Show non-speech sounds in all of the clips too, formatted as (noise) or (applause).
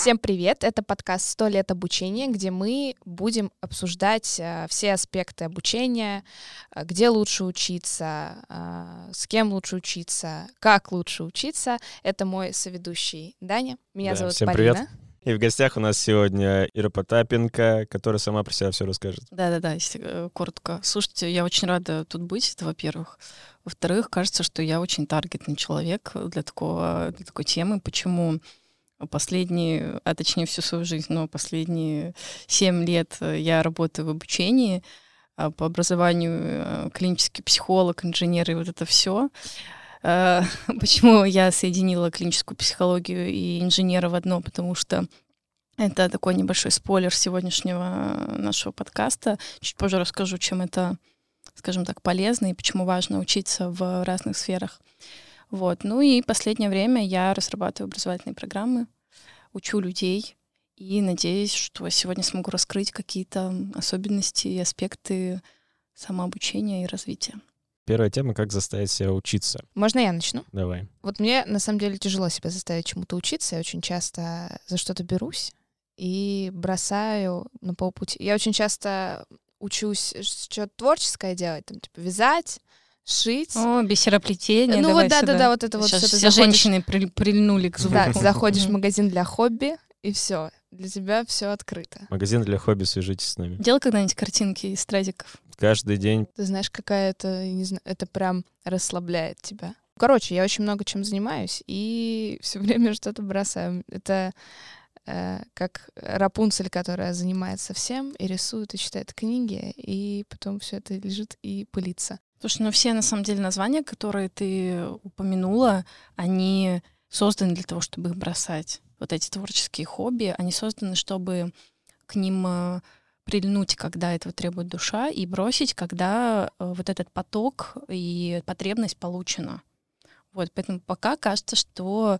Всем привет! Это подкаст «100 лет обучения», где мы будем обсуждать э, все аспекты обучения, э, где лучше учиться, э, с кем лучше учиться, как лучше учиться. Это мой соведущий Даня. Меня Да, зовут всем Полина. привет. И в гостях у нас сегодня Ира Потапенко, которая сама про себя все расскажет. Да-да-да, если коротко. Слушайте, я очень рада тут быть, это во-первых. Во-вторых, кажется, что я очень таргетный человек для, такого, для такой темы. Почему последние, а точнее всю свою жизнь, но последние семь лет э, я работаю в обучении, а по образованию э, клинический психолог, инженер и вот это все. (laughs) Почему я соединила клиническую психологию и инженера в одно? Потому что это такой небольшой спойлер сегодняшнего нашего подкаста. Чуть позже расскажу, чем это, скажем так, полезно и почему важно учиться в разных сферах. Вот. Ну и последнее время я разрабатываю образовательные программы, учу людей и надеюсь, что сегодня смогу раскрыть какие-то особенности и аспекты самообучения и развития. Первая тема — как заставить себя учиться. Можно я начну? Давай. Вот мне на самом деле тяжело себя заставить чему-то учиться. Я очень часто за что-то берусь и бросаю на полпути. Я очень часто учусь что-то творческое делать, там, типа вязать, шить. О, бисероплетение. ну давай вот да-да-да, сюда. вот это вот Сейчас ты все заходишь- женщины при- прильнули к звуку. Да, заходишь в магазин для хобби, и все. Для тебя все открыто. Магазин для хобби, свяжитесь с нами. Делал когда-нибудь картинки из стразиков? Каждый день Ты знаешь, какая это, я не знаю, это прям расслабляет тебя. Короче, я очень много чем занимаюсь и (laughs) все время что-то бросаю. Это э, как Рапунцель, которая занимается всем и рисует, и читает книги, и потом все это лежит и пылится. Слушай, ну все на самом деле названия, которые ты упомянула, они созданы для того, чтобы их бросать. Вот эти творческие хобби, они созданы, чтобы к ним э, прильнуть, когда этого требует душа, и бросить, когда э, вот этот поток и потребность получена. Вот, поэтому пока кажется, что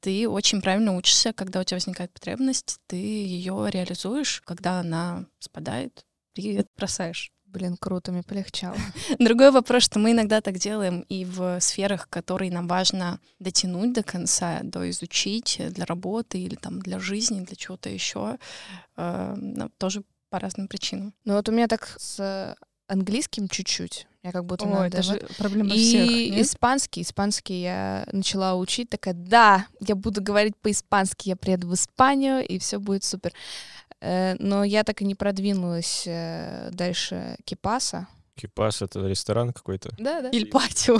ты очень правильно учишься, когда у тебя возникает потребность, ты ее реализуешь, когда она спадает, ты бросаешь. Блин, круто, мне полегчало. (laughs) Другой вопрос, что мы иногда так делаем и в сферах, которые нам важно дотянуть до конца, доизучить для работы или там для жизни, для чего-то еще, э, ну, тоже по разным причинам. Ну вот у меня так с английским чуть-чуть. Я как будто надо даже проблема И испанский, испанский я начала учить, такая, да, я буду говорить по-испански, я приеду в Испанию, и все будет супер. Э, Но я так и не продвинулась э, дальше Кипаса. кипас — это ресторан какой-то. Да, да. Иль патио.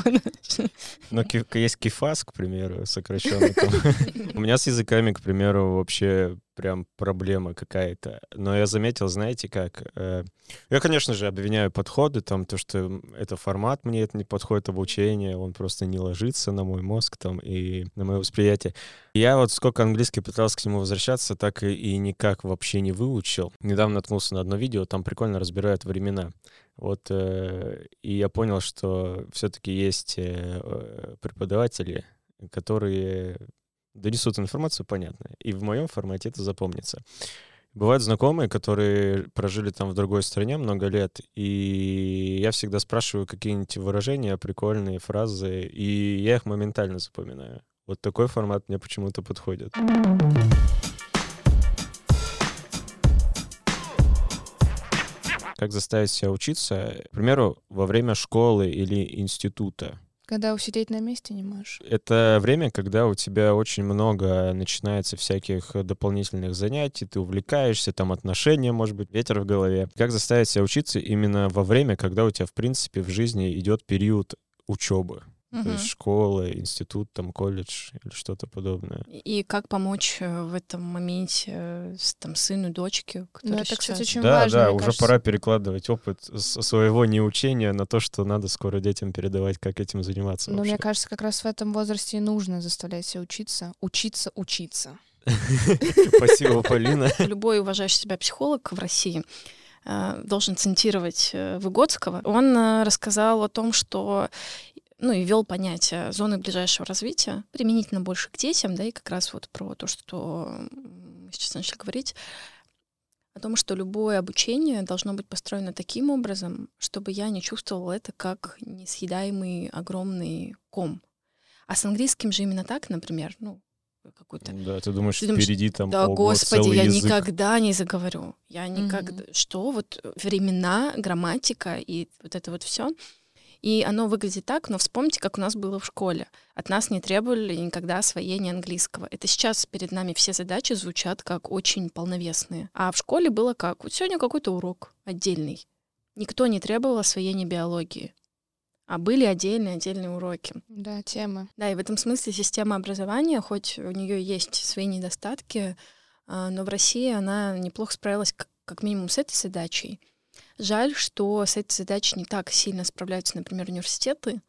Но ки- есть кифас, к примеру, сокращенно. там. (laughs) У меня с языками, к примеру, вообще прям проблема какая-то. Но я заметил, знаете как? э, Я, конечно же, обвиняю подходы, там, то, что это формат мне это не подходит обучение, он просто не ложится на мой мозг там и на мое восприятие. Я вот сколько английский пытался к нему возвращаться, так и, и никак вообще не выучил. Недавно наткнулся на одно видео, там прикольно разбирают времена. Вот, э, и я понял, что все-таки есть э, э, преподаватели, которые донесут информацию понятно, и в моем формате это запомнится. Бывают знакомые, которые прожили там в другой стране много лет, и я всегда спрашиваю какие-нибудь выражения, прикольные фразы, и я их моментально запоминаю. Вот такой формат мне почему-то подходит. Как заставить себя учиться, к примеру, во время школы или института. Когда усидеть на месте не можешь. Это время, когда у тебя очень много начинается всяких дополнительных занятий, ты увлекаешься, там отношения, может быть, ветер в голове. Как заставить себя учиться именно во время, когда у тебя, в принципе, в жизни идет период учебы? То есть школа, институт, там, колледж или что-то подобное. И как помочь э, в этом моменте э, там, сыну, дочке, Ну, это, кстати, сейчас- очень да, важно. да, уже кажется. пора перекладывать опыт своего неучения на то, что надо скоро детям передавать, как этим заниматься Но вообще. мне кажется, как раз в этом возрасте и нужно заставлять себя учиться. Учиться, учиться. (laughs) Спасибо, Полина. (laughs) любой уважающий себя психолог в России э, должен цитировать Выгодского. Он рассказал о том, что ну и ввел понятие зоны ближайшего развития, применительно больше к детям, да, и как раз вот про то, что мы сейчас начали говорить, о том, что любое обучение должно быть построено таким образом, чтобы я не чувствовала это как несъедаемый огромный ком. А с английским же именно так, например, ну, какую-то. Да, ты думаешь, Ты думаешь, впереди там Да, ого, господи, целый я язык. никогда не заговорю. Я никогда... Мгм. Что? Вот времена, грамматика и вот это вот все. И оно выглядит так, но вспомните, как у нас было в школе. От нас не требовали никогда освоения английского. Это сейчас перед нами все задачи звучат как очень полновесные. А в школе было как? Вот сегодня какой-то урок отдельный. Никто не требовал освоения биологии. А были отдельные отдельные уроки. Да, темы. Да, и в этом смысле система образования, хоть у нее есть свои недостатки, а, но в России она неплохо справилась как, как минимум с этой задачей. Жаль, что с этой задачей не так сильно справляются, например, университеты.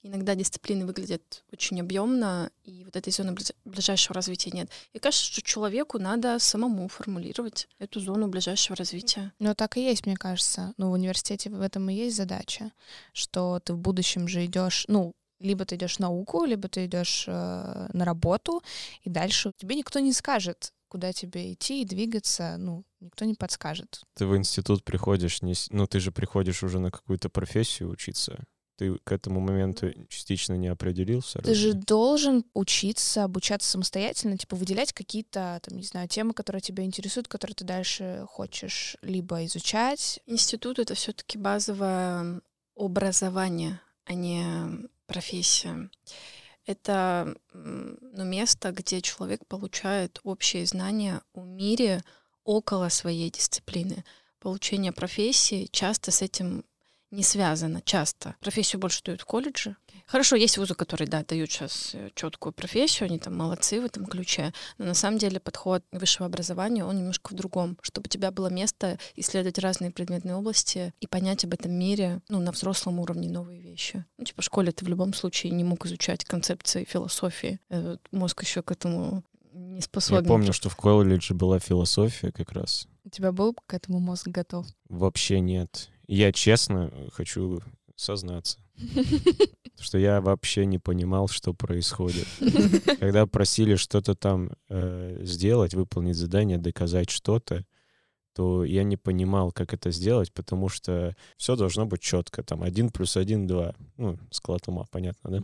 Иногда дисциплины выглядят очень объемно, и вот этой зоны ближайшего развития нет. И кажется, что человеку надо самому формулировать эту зону ближайшего развития. Ну, так и есть, мне кажется. Ну, в университете в этом и есть задача, что ты в будущем же идешь, ну, либо ты идешь в науку, либо ты идешь э, на работу, и дальше тебе никто не скажет, куда тебе идти и двигаться, ну, никто не подскажет. Ты в институт приходишь, не, с- ну ты же приходишь уже на какую-то профессию учиться. Ты к этому моменту частично не определился. Ты же разве? должен учиться, обучаться самостоятельно, типа выделять какие-то, там, не знаю, темы, которые тебя интересуют, которые ты дальше хочешь либо изучать. Институт — это все таки базовое образование, а не профессия. Это ну, место, где человек получает общие знания о мире около своей дисциплины. Получение профессии часто с этим не связано, часто. Профессию больше дают в колледже. Хорошо, есть вузы, которые, да, дают сейчас четкую профессию, они там молодцы в этом ключе, но на самом деле подход высшего образования, он немножко в другом, чтобы у тебя было место исследовать разные предметные области и понять об этом мире, ну, на взрослом уровне новые вещи. Ну, типа, в школе ты в любом случае не мог изучать концепции философии. Э, Мозг еще к этому не Я способен. помню, что в колледже была философия как раз. У тебя был к этому мозг готов? Вообще нет. Я честно хочу сознаться, (laughs) что я вообще не понимал, что происходит. Когда просили что-то там э, сделать, выполнить задание, доказать что-то, то я не понимал, как это сделать, потому что все должно быть четко. Там один плюс один — два. Ну, склад ума, понятно, да?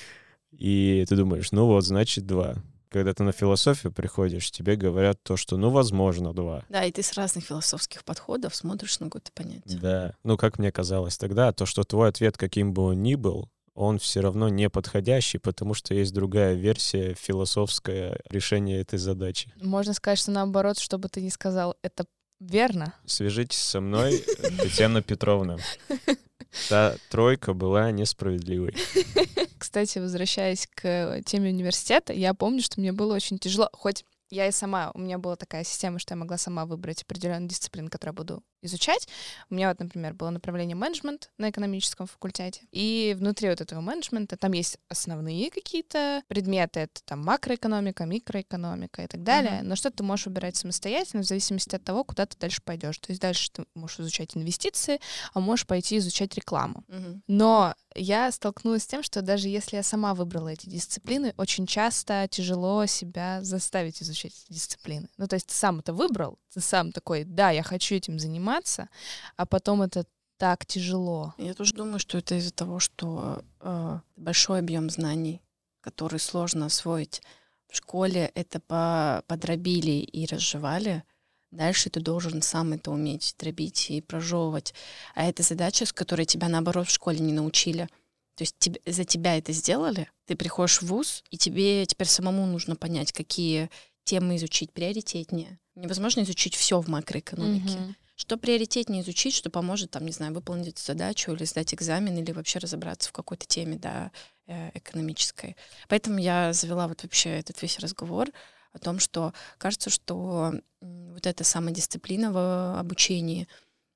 (laughs) И ты думаешь, ну вот, значит, два. Когда ты на философию приходишь, тебе говорят то, что, ну, возможно, два. Да, и ты с разных философских подходов смотришь на какое-то понятие. Да. Ну, как мне казалось тогда, то, что твой ответ, каким бы он ни был, он все равно не подходящий, потому что есть другая версия философское решения этой задачи. Можно сказать, что наоборот, чтобы ты не сказал, это верно. Свяжитесь со мной, Татьяна Петровна. (laughs) Та тройка была несправедливой. (laughs) Кстати, возвращаясь к теме университета, я помню, что мне было очень тяжело, хоть я и сама, у меня была такая система, что я могла сама выбрать определенную дисциплину, которую я буду изучать. У меня вот, например, было направление менеджмент на экономическом факультете. И внутри вот этого менеджмента там есть основные какие-то предметы. Это там макроэкономика, микроэкономика и так далее. Но что ты можешь выбирать самостоятельно в зависимости от того, куда ты дальше пойдешь. То есть дальше ты можешь изучать инвестиции, а можешь пойти изучать рекламу. Мгм. Но я столкнулась с тем, что даже если я сама выбрала эти дисциплины, очень часто тяжело себя заставить изучать эти дисциплины. Ну, то есть ты сам это выбрал, ты сам такой, да, я хочу этим заниматься, а потом это так тяжело. Я тоже думаю, что это из-за того, что э, большой объем знаний, который сложно освоить в школе, это по подробили и разжевали. Дальше ты должен сам это уметь дробить и прожевывать. А это задача, с которой тебя, наоборот, в школе не научили. То есть тебе, за тебя это сделали, ты приходишь в ВУЗ, и тебе теперь самому нужно понять, какие темы изучить приоритетнее. Невозможно изучить все в макроэкономике. Мгм. Что приоритетнее изучить, что поможет, там, не знаю, выполнить эту задачу или сдать экзамен, или вообще разобраться в какой-то теме, да, э, экономической. Поэтому я завела вот вообще этот весь разговор о том, что кажется, что вот эта самодисциплина в обучении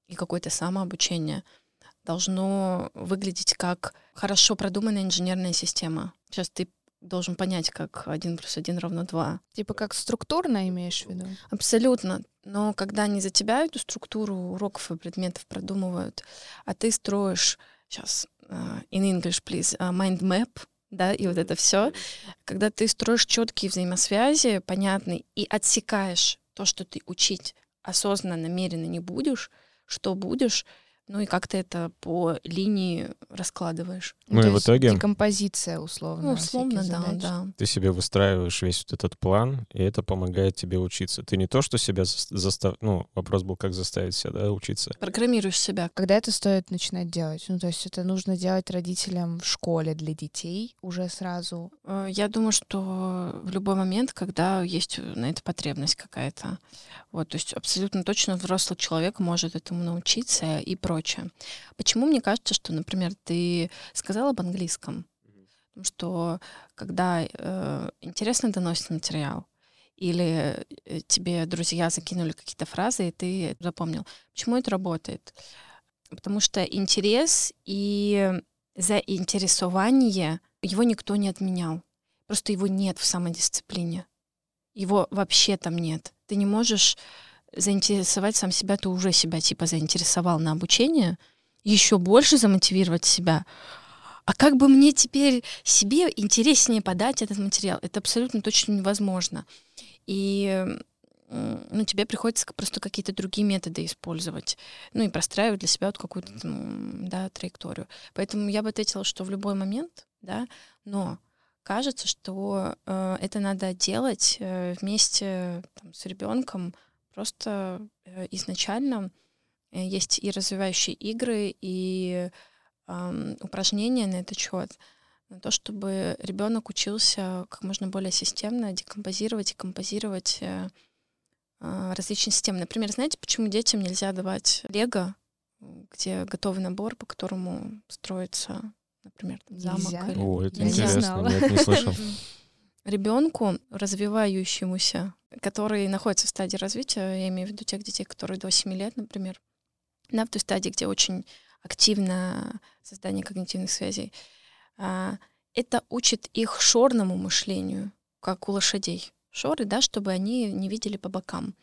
и какое-то самообучение должно выглядеть как хорошо продуманная инженерная система. Сейчас ты должен понять, как один плюс один равно два. Типа как структурно имеешь в виду? Абсолютно. Но когда не за тебя эту структуру уроков и предметов продумывают, а ты строишь сейчас in English, please, uh, mind map, да, и вот это все, когда ты строишь четкие взаимосвязи, понятные, и отсекаешь то, что ты учить осознанно, намеренно не будешь, что будешь, ну и как ты это по линии раскладываешь. Ну и то в итоге- Декомпозиция, условно. Ну, условно, да, задач. да. Ты себе выстраиваешь весь вот этот план, и это помогает тебе учиться. Ты не то, что себя заставь... Ну, вопрос был, как заставить себя да, учиться. Программируешь себя. Когда это стоит начинать делать? Ну, то есть это нужно делать родителям в школе для детей уже сразу. Э, Я думаю, что в любой момент, когда есть на это потребность какая-то. Вот, то есть абсолютно точно взрослый человек может этому научиться и прочее. Почему мне кажется, что, например, ты сказал об английском? Что когда э, интересно доносит материал, или э, тебе друзья закинули какие-то фразы, и ты запомнил. Почему это работает? Потому что интерес и заинтересование, его никто не отменял. Просто его нет в самодисциплине. Его вообще там нет. Ты не можешь заинтересовать сам себя, ты уже себя типа заинтересовал на обучение, еще больше замотивировать себя. А как бы мне теперь себе интереснее подать этот материал? Это абсолютно точно невозможно. И ну, тебе приходится просто какие-то другие методы использовать, ну и простраивать для себя вот какую-то да, траекторию. Поэтому я бы ответила, что в любой момент, да, но кажется, что э, это надо делать э, вместе там, с ребенком. Просто э, изначально э, есть и развивающие игры, и ам, упражнения на этот счет, на то, чтобы ребенок учился как можно более системно декомпозировать и композировать э, а, различные системы. Например, знаете, почему детям нельзя давать лего, где готовый набор, по которому строится, например, там, замок Нельзя? или О, это Я не интересно, знала. нет, не слышал. (laughs) ребенку, развивающемуся, который находится в стадии развития, я имею в виду тех детей, которые до 7 лет, например, да, в той стадии, где очень активно создание когнитивных связей, а, это учит их шорному мышлению, как у лошадей. Шоры, да, чтобы они не видели по бокам.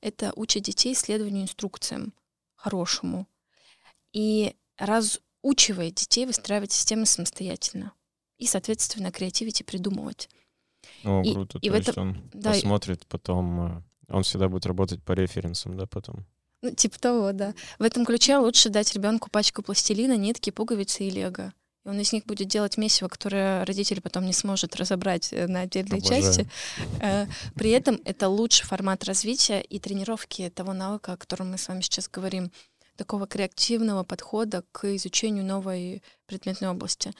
Это учит детей следованию инструкциям хорошему. И разучивает детей выстраивать системы самостоятельно. И, соответственно, креативить и придумывать. О, И- круто. и То в есть этом- он да, посмотрит потом, э, он всегда будет работать по референсам, да, потом. Ну, типа того, да. В этом ключе лучше дать ребенку пачку пластилина, нитки, пуговицы и лего. И он из них будет делать месиво, которое родитель потом не сможет разобрать э, на отдельные Обожаю. части. Э, При этом это лучший формат развития и тренировки того навыка, о котором мы с вами сейчас говорим, такого креативного подхода к изучению новой предметной области.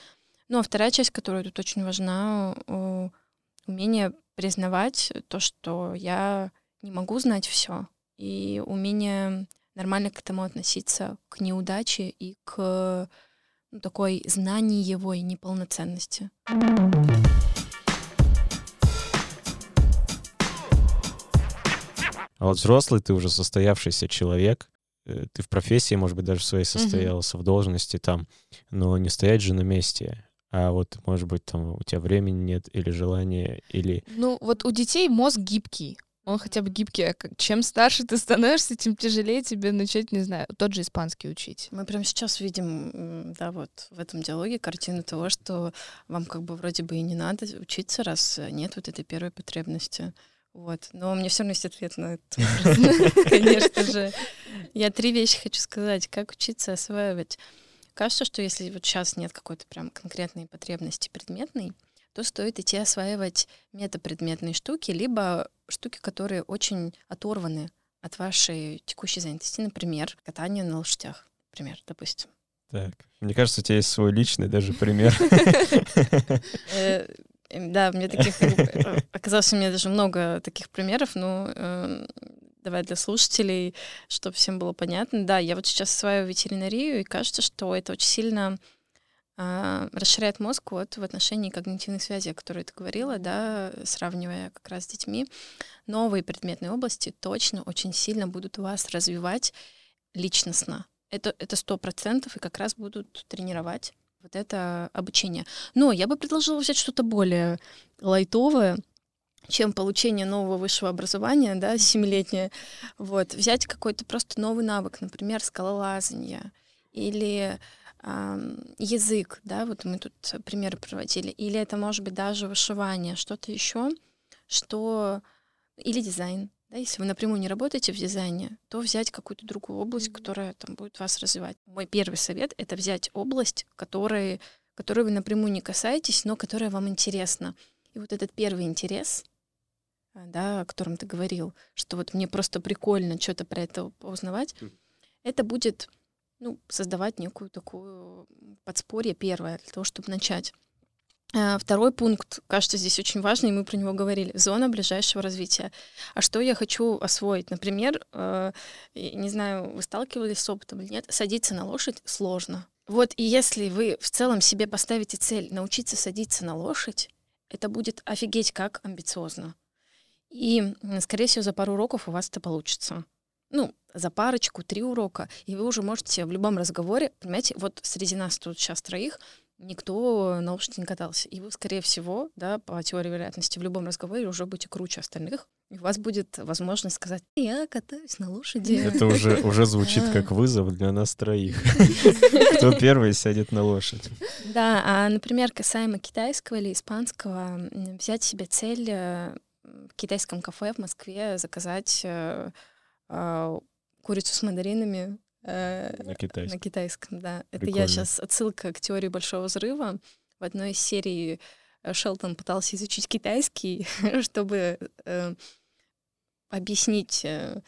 Ну а вторая часть, которая тут очень важна, умение признавать то, что я не могу знать все, и умение нормально к этому относиться, к неудаче и к ну, такой знаниевой неполноценности. А вот взрослый, ты уже состоявшийся человек, э, ты в профессии, может быть, даже в своей состоялся, в должности там, но не стоять же на месте. А вот, может быть, там у тебя времени нет или желания, или... Ну, вот у детей мозг гибкий. Он хотя бы гибкий. а Чем старше ты становишься, тем тяжелее тебе начать, не знаю, тот же испанский учить. Мы прямо сейчас видим, да, вот в этом диалоге картину того, что вам как бы вроде бы и не надо учиться, раз нет вот этой первой потребности. Вот. Но у меня все равно есть ответ на это. вопрос, (laughs) Конечно же. Я три вещи хочу сказать. Как учиться осваивать? Кажется, что если вот сейчас нет какой-то прям конкретной потребности предметной, то стоит идти осваивать метапредметные штуки, либо штуки, которые очень оторваны от вашей текущей занятости. Например, катание на лошадях, например, допустим. Так, мне кажется, у тебя есть свой личный даже пример. (laughs) Э, Да, меня таких оказалось, у меня даже много таких примеров, но э, давай для слушателей, чтобы всем было понятно. Да, я вот сейчас осваиваю ветеринарию, и кажется, что это очень сильно а, расширяет мозг вот в отношении когнитивных связей, о которой ты говорила, да, сравнивая как раз с детьми. Новые предметные области точно очень сильно будут вас развивать личностно. Это это сто процентов и как раз будут тренировать вот это обучение. Но я бы предложила взять что-то более лайтовое, чем получение нового высшего образования, да, семилетнее. Вот, взять какой-то просто новый навык, например, скалолазание или ам, язык, да, вот мы тут примеры проводили, или это может быть даже вышивание, что-то еще, что или дизайн, Да, если вы напрямую не работаете в дизайне, то взять какую-то другую область, которая там будет вас развивать. Мой первый совет — это взять область, которой, которой вы напрямую не касаетесь, но которая вам интересна. И вот этот первый интерес, да, о котором ты говорил, что вот мне просто прикольно что-то про это узнавать, это будет ну, создавать некую такую подспорье первое для того, чтобы начать. А, второй пункт, кажется, здесь очень важный, и мы про него говорили. Зона ближайшего развития. А что я хочу освоить? Например, э, не знаю, вы сталкивались с опытом или нет, садиться на лошадь сложно. Вот и если вы в целом себе поставите цель научиться садиться на лошадь, это будет офигеть как амбициозно. И, скорее всего, за пару уроков у вас это получится. Ну, за парочку, три урока, и вы уже можете в любом разговоре, понимаете, вот среди нас тут сейчас троих никто на лошади не катался. И вы, скорее всего, да, по теории вероятности, в любом разговоре уже будете круче остальных. И у вас будет возможность сказать, я катаюсь на лошади. Это уже, уже звучит как вызов для нас троих. (laughs) Кто первый сядет на лошадь. Да, а, например, касаемо китайского или испанского, взять себе цель э, в китайском кафе в Москве заказать э, а, курицу с мандаринами Э, на китайском. На китайском, да. Прикольно. Это я сейчас отсылка к теории большого взрыва. В одной из серий э, Шелтон пытался изучить китайский, (laughs) чтобы э, объяснить э,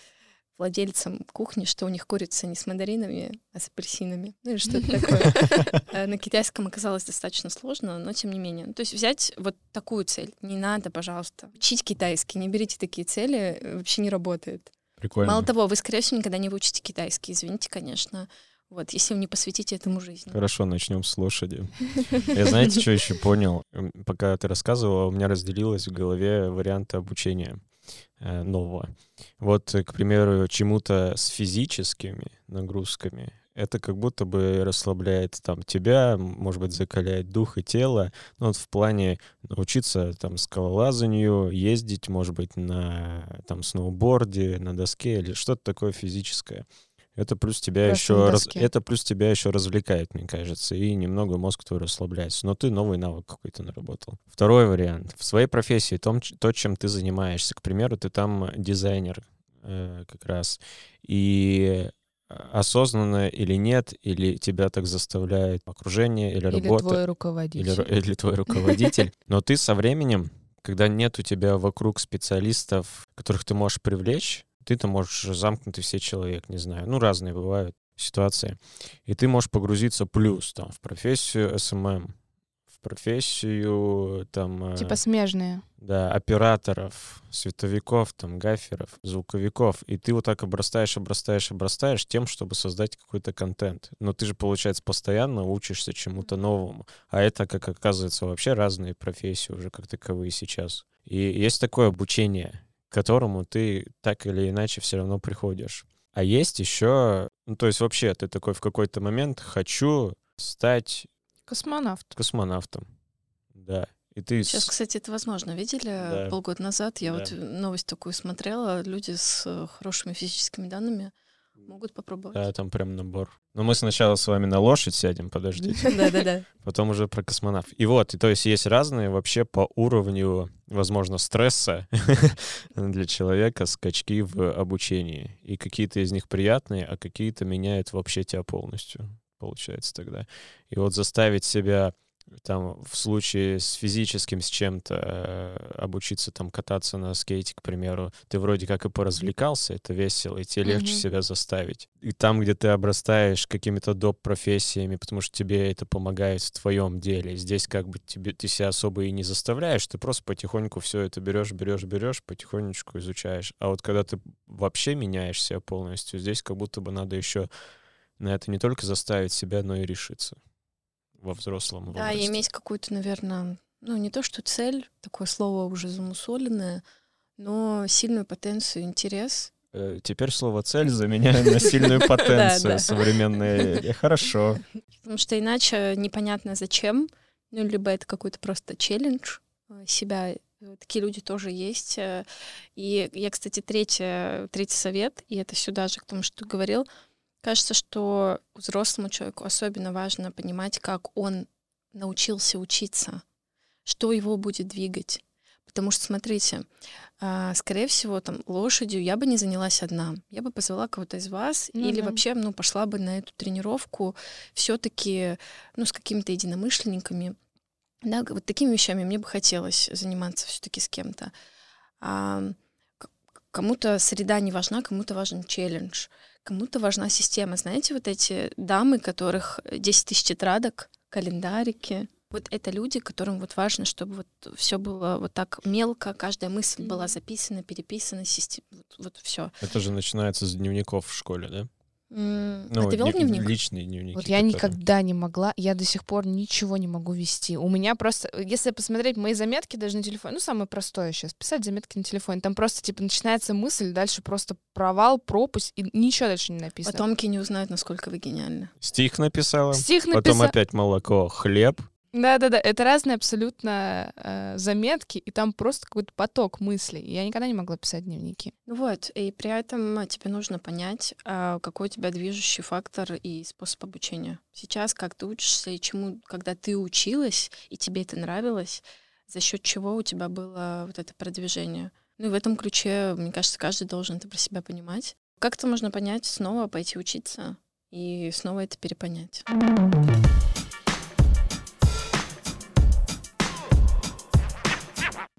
владельцам кухни, что у них курица не с мандаринами, а с апельсинами. Ну или что-то (laughs) такое. Э, на китайском оказалось достаточно сложно, но тем не менее. То есть взять вот такую цель. Не надо, пожалуйста. Учить китайский, не берите такие цели, вообще не работает. Прикольно. Мало того, вы, скорее всего, никогда не выучите китайский, извините, конечно. Вот, если вы не посвятите этому жизнь. Хорошо, начнем с лошади. (laughs) Я знаете, что еще понял? Пока ты рассказывала, у меня разделилось в голове варианты обучения э, нового. Вот, к примеру, чему-то с физическими нагрузками это как будто бы расслабляет там тебя, может быть, закаляет дух и тело. Ну, вот в плане научиться там скалолазанию, ездить, может быть, на там сноуборде, на доске или что-то такое физическое. Это плюс тебя еще раз, это плюс тебя еще развлекает, мне кажется, и немного мозг твой расслабляется. Но ты новый навык какой-то наработал. Второй вариант. В своей профессии, том, то, чем ты занимаешься, к примеру, ты там дизайнер э, как раз. И осознанно или нет, или тебя так заставляет окружение или, или работа. Или твой руководитель. Или, или твой руководитель. Но ты со временем, когда нет у тебя вокруг специалистов, которых ты можешь привлечь, ты-то можешь замкнутый все человек, не знаю. Ну, разные бывают ситуации. И ты можешь погрузиться плюс там в профессию SMM, профессию, там... Э, типа смежные. Да, операторов, световиков, там, гаферов, звуковиков. И ты вот так обрастаешь, обрастаешь, обрастаешь тем, чтобы создать какой-то контент. Но ты же, получается, постоянно учишься чему-то новому. А это, как оказывается, вообще разные профессии уже как таковые сейчас. И есть такое обучение, к которому ты так или иначе все равно приходишь. А есть еще, ну, то есть вообще ты такой в какой-то момент хочу стать Космонавт. Космонавтом, да. И ты Сейчас, кстати, это возможно. Видели да. полгода назад? Я да. вот новость такую смотрела. Люди с э, хорошими физическими данными могут попробовать. Да, там прям набор. Но мы сначала с вами на лошадь сядем, подождите. (laughs) Да-да-да. Потом уже про космонавт. И вот, и то есть есть разные вообще по уровню, возможно, стресса (laughs) для человека скачки в обучении. И какие-то из них приятные, а какие-то меняют вообще тебя полностью получается тогда. И вот заставить себя там в случае с физическим с чем-то э, обучиться там кататься на скейте, к примеру, ты вроде как и поразвлекался, это весело, и тебе mm-hmm. легче себя заставить. И там, где ты обрастаешь какими-то доп. профессиями, потому что тебе это помогает в твоем деле, здесь как бы тебе, ты себя особо и не заставляешь, ты просто потихоньку все это берешь, берешь, берешь, потихонечку изучаешь. А вот когда ты вообще меняешь себя полностью, здесь как будто бы надо еще на это не только заставить себя, но и решиться во взрослом Да, возрасте. и иметь какую-то, наверное, ну не то что цель, такое слово уже замусоленное, но сильную потенцию, интерес. Э, теперь слово «цель» заменяю на сильную (laughs) потенцию современные. Хорошо. Потому что иначе непонятно зачем, ну, либо это какой-то просто челлендж э, себя. Такие люди тоже есть. Э. И я, кстати, третий, третий совет, и это сюда же к тому, что ты говорил — Кажется, что взрослому человеку особенно важно понимать, как он научился учиться, что его будет двигать. Потому что, смотрите, а, скорее всего, там, лошадью я бы не занялась одна. Я бы позвала кого-то из вас Ну или да. вообще, ну, пошла бы на эту тренировку все таки ну, с какими-то единомышленниками. Да, вот такими вещами мне бы хотелось заниматься все таки с кем-то. А, кому-то среда не важна, кому-то важен челлендж, кому-то важна система. Знаете, вот эти дамы, которых 10 тысяч тетрадок, календарики, вот это люди, которым вот важно, чтобы вот все было вот так мелко, каждая мысль была записана, переписана, систем... вот, вот все. Это же начинается с дневников в школе, да? А Ну, ты вел дне- дневник? Личные дневники. Вот я никогда не могла, я до сих пор ничего не могу вести. У меня просто, если посмотреть мои заметки даже на телефоне, ну, самое простое сейчас, писать заметки на телефоне, там просто, типа, начинается мысль, дальше просто провал, пропасть, и ничего дальше не написано. Потомки не узнают, насколько вы гениальны. Стих написала, Стих потом написал. опять молоко, хлеб. Да-да-да, это разные абсолютно э, заметки, и там просто какой-то поток мыслей. Я никогда не могла писать дневники. Ну вот, и при этом а, тебе нужно понять, а, какой у тебя движущий фактор и способ обучения. Сейчас, как ты учишься и чему, когда ты училась, и тебе это нравилось, за счет чего у тебя было вот это продвижение. Ну и в этом ключе, мне кажется, каждый должен это про себя понимать. Как это можно понять? Снова пойти учиться и снова это перепонять.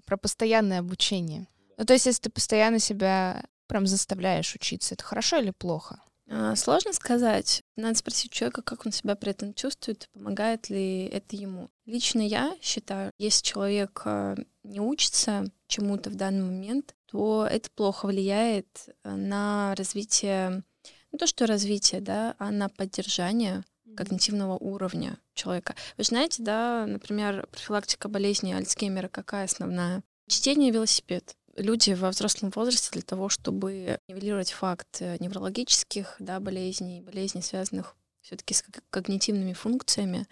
Про постоянное обучение. Ну, то есть, если ты постоянно себя прям заставляешь учиться, это хорошо или плохо? А, Сложно сказать. Надо спросить человека, как он себя при этом чувствует, помогает ли это ему. Лично я считаю, если человек а, не учится чему-то в данный момент, то это плохо влияет а, на развитие, не то что развитие, да, а на поддержание когнитивного уровня человека. Вы знаете, да, например, профилактика болезни Альцгеймера какая основная? Чтение велосипед. Люди во взрослом возрасте для того, чтобы нивелировать факт э, неврологических да, болезней, болезней, связанных все-таки с ког- когнитивными функциями,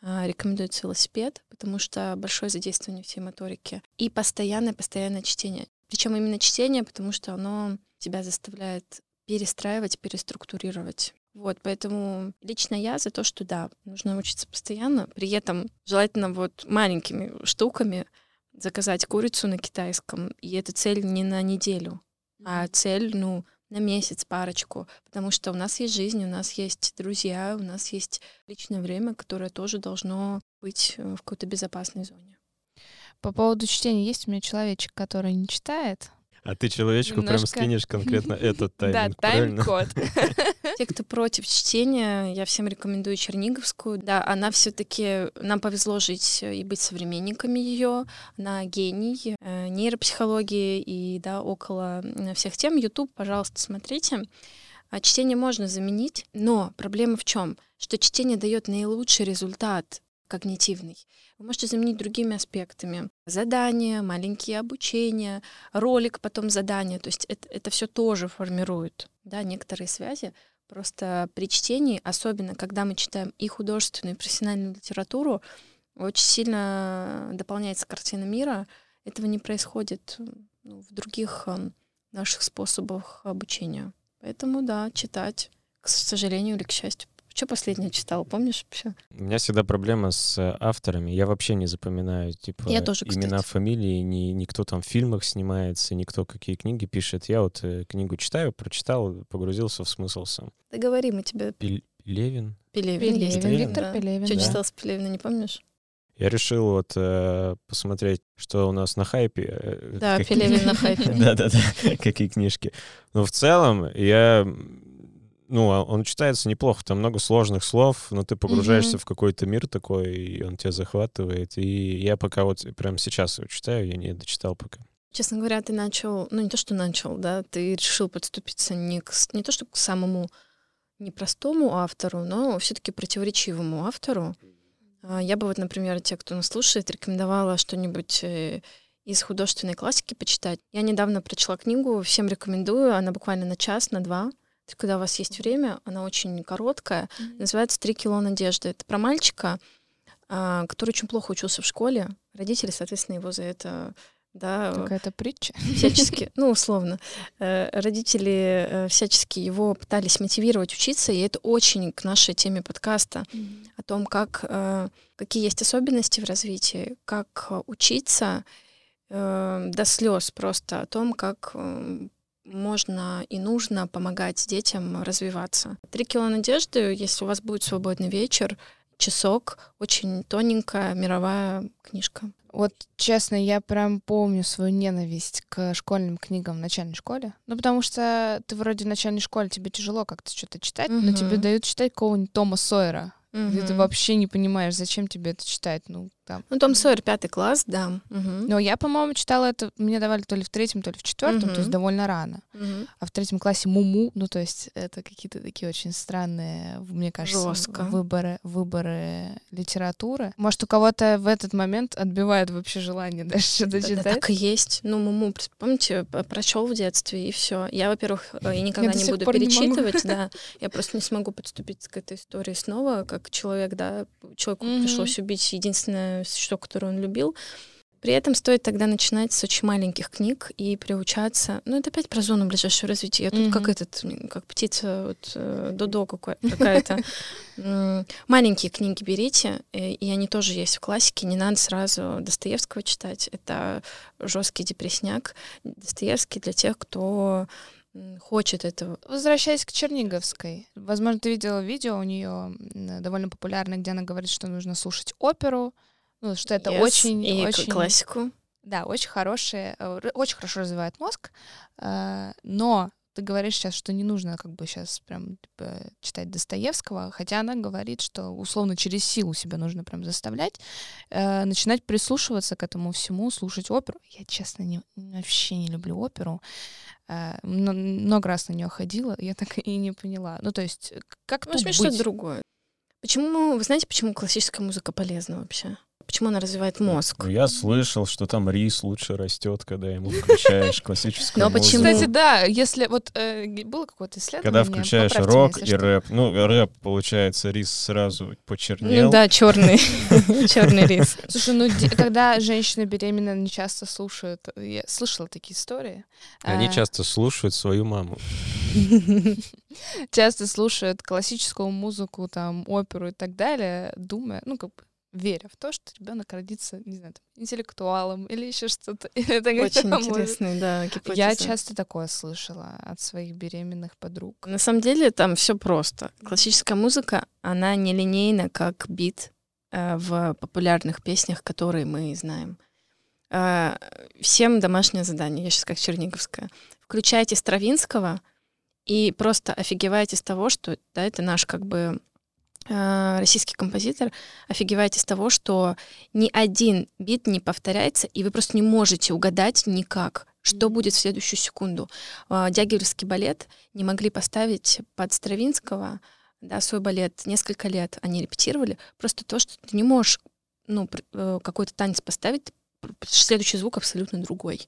а, рекомендуется велосипед, потому что большое задействование всей моторики. И постоянное-постоянное чтение. Причем именно чтение, потому что оно тебя заставляет перестраивать, переструктурировать. Вот, поэтому лично я за то, что да, нужно учиться постоянно, при этом желательно вот маленькими штуками заказать курицу на китайском, и эта цель не на неделю, а цель, ну, на месяц, парочку, потому что у нас есть жизнь, у нас есть друзья, у нас есть личное время, которое тоже должно быть э, в какой-то безопасной зоне. По поводу чтения есть у меня человечек, который не читает. А ты человечку прям Немножко. скинешь конкретно этот (laughs) тайминг, да, тайм-код. (laughs) Те, кто против чтения, я всем рекомендую Черниговскую. Да, она все-таки нам повезло жить э, и быть современниками ее. Она гений э, нейропсихологии и да, около м, всех тем. YouTube, пожалуйста, смотрите. А чтение можно заменить, но проблема в чем? Что чтение дает наилучший результат когнитивный. Вы можете заменить другими аспектами. Задания, маленькие обучения, ролик, потом задание. То есть это, это все тоже формирует да, некоторые связи. Просто при чтении, особенно когда мы читаем и художественную, и профессиональную литературу, очень сильно дополняется картина мира. Этого не происходит ну, в других эм, наших способах обучения. Поэтому, да, читать, к сожалению или к счастью. Что последнее читал, помнишь вообще? У меня всегда проблема с э, авторами. Я вообще не запоминаю, типа, Я тоже, имена, кстати. фамилии, ни, никто там в фильмах снимается, никто какие книги пишет. Я вот э, книгу читаю, прочитал, погрузился в смысл сам. Да говори, мы тебе Пел- Пелевин. Пелевин. есть Пелевин, такой, Виктор да. Пелевин. Что да. читал с Пелевина, не помнишь? Я решил вот э, посмотреть, что у нас на хайпе. э, Да, Пелевин на хайпе. (laughs) Да-да-да, какие книжки. Но в целом я... Ну, а он читается неплохо, там много сложных слов, но ты погружаешься Мгм. в какой-то мир такой, и он тебя захватывает. И я пока вот прямо сейчас его читаю, я не дочитал пока. Честно говоря, ты начал, ну не то, что начал, да, ты решил подступиться не, к, не то, что к самому непростому автору, но все-таки противоречивому автору. А, Я бы вот, например, те, кто нас слушает, рекомендовала что-нибудь э, из художественной классики почитать. Я недавно прочла книгу, всем рекомендую, она буквально на час, на два. Есть, Когда у вас есть время, она очень короткая, называется «Три кило надежды». Это про мальчика, а, который очень плохо учился в школе. Родители, соответственно, его за это да, Какая-то притча. всячески, (laughs) ну, условно, э, родители э, всячески его пытались мотивировать учиться, и это очень к нашей теме подкаста о том, как, э, какие есть особенности в развитии, как э, учиться, э, до слез просто о том, как э, можно и нужно помогать детям развиваться. «Три кило надежды», если у вас будет свободный вечер, часок, очень тоненькая мировая книжка. Вот честно, я прям помню свою ненависть к школьным книгам в начальной школе. Ну, потому что ты вроде в начальной школе, тебе тяжело как-то что-то читать, но Мгм. тебе дают читать какого-нибудь Тома Сойера. Где ты вообще не понимаешь, зачем тебе это читать. Ну, там. Ну, Том Сойер, пятый класс, да. Мгм. Но я, по-моему, читала это, мне давали то ли в третьем, то ли в четвертом, то есть довольно рано. Мгм. А в третьем классе Муму, ну, то есть это какие-то такие очень странные, мне кажется, Жестко. выборы, выборы литературы. Может, у кого-то в этот момент отбивает вообще желание (laughs) дальше что-то Да, да, читать? так и есть. Ну, Муму, помните, прочел в детстве, и все. Я, во-первых, э, и никогда до не буду пор не перечитывать, да. (laughs) Я просто не смогу подступить к этой истории снова, как человек, да, человеку Мгм. пришлось убить единственное существо, которое он любил. При этом стоит тогда начинать с очень маленьких книг и приучаться. Ну, это опять про зону ближайшего развития. Я тут как Мгм. этот, как птица, вот, э, Додо какая-то. (laughs) Маленькие книги берите, э, и они тоже есть в классике. Не надо сразу Достоевского читать. Это жесткий депресняк. Достоевский для тех, кто хочет этого. Возвращаясь к Черниговской, возможно, ты видела видео у нее довольно популярное, где она говорит, что нужно слушать оперу, ну, что это Yes, очень, и очень, классику. да, очень хорошие, э, очень хорошо развивает мозг, э, но ты говоришь сейчас, что не нужно как бы сейчас прям типа, читать Достоевского, хотя она говорит, что условно через силу себя нужно прям заставлять, э, начинать прислушиваться к этому всему, слушать оперу. Я, честно, не, вообще не люблю оперу. Э, мно- много раз на нее ходила, я так и не поняла. Ну, то есть, как Ну, тут возьми что-то быть? другое. Почему, вы знаете, почему классическая музыка полезна вообще? Почему она развивает мозг? Ну, Я слышал, что там рис лучше растет, когда ему включаешь классическую Но музыку. почему? Кстати, да, если вот э, было какое-то исследование... Когда включаешь меня, рок и что. рэп, ну, рэп, получается, рис сразу почернел. Ну да, черный. (laughs) Черный рис. Слушай, ну когда женщина беременна, не часто слушают. Я слышала такие истории. Они А, часто слушают свою маму. (laughs) часто слушают классическую музыку, там оперу и так далее, думая, ну как бы веря в то, что ребенок родится, не знаю, там, интеллектуалом или еще что-то. (laughs) Очень интересный, да, Я гипотеза. часто такое слышала от своих беременных подруг. На самом деле там все просто. Классическая музыка, она нелинейна, как бит э, в популярных песнях, которые мы знаем. Э, всем домашнее задание, я сейчас как Черниговская. Включайте Стравинского и просто офигевайте с того, что да, это наш как бы российский композитор, офигевайте с того, что ни один бит не повторяется, и вы просто не можете угадать никак, что будет в следующую секунду. А, Дягилевский балет не могли поставить под Стравинского да, свой балет несколько лет. Они репетировали. Просто то, что ты не можешь ну, э, какой-то танец поставить, следующий звук абсолютно другой.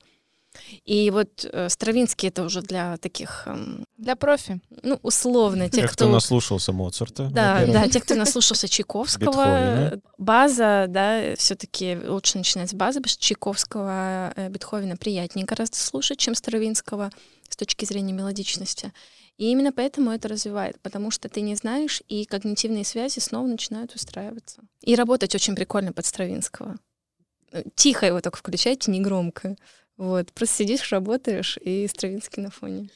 И вот э, Стравинский это уже для таких, эм, Для профи. ну, условно, тех, Тех, кто наслушался Моцарта. да, во-первых. да, те, кто наслушался Чайковского, Бетховена. база, да, все-таки лучше начинать с базы, потому что Чайковского, э, Бетховена приятнее гораздо слушать, чем Стравинского с точки зрения мелодичности. И именно поэтому это развивает, потому что ты не знаешь, и когнитивные связи снова начинают устраиваться. И работать очень прикольно под Стравинского. Э, Тихо его только включайте, не громко. Вот, просто сидишь, работаешь, и Стравинский на фоне.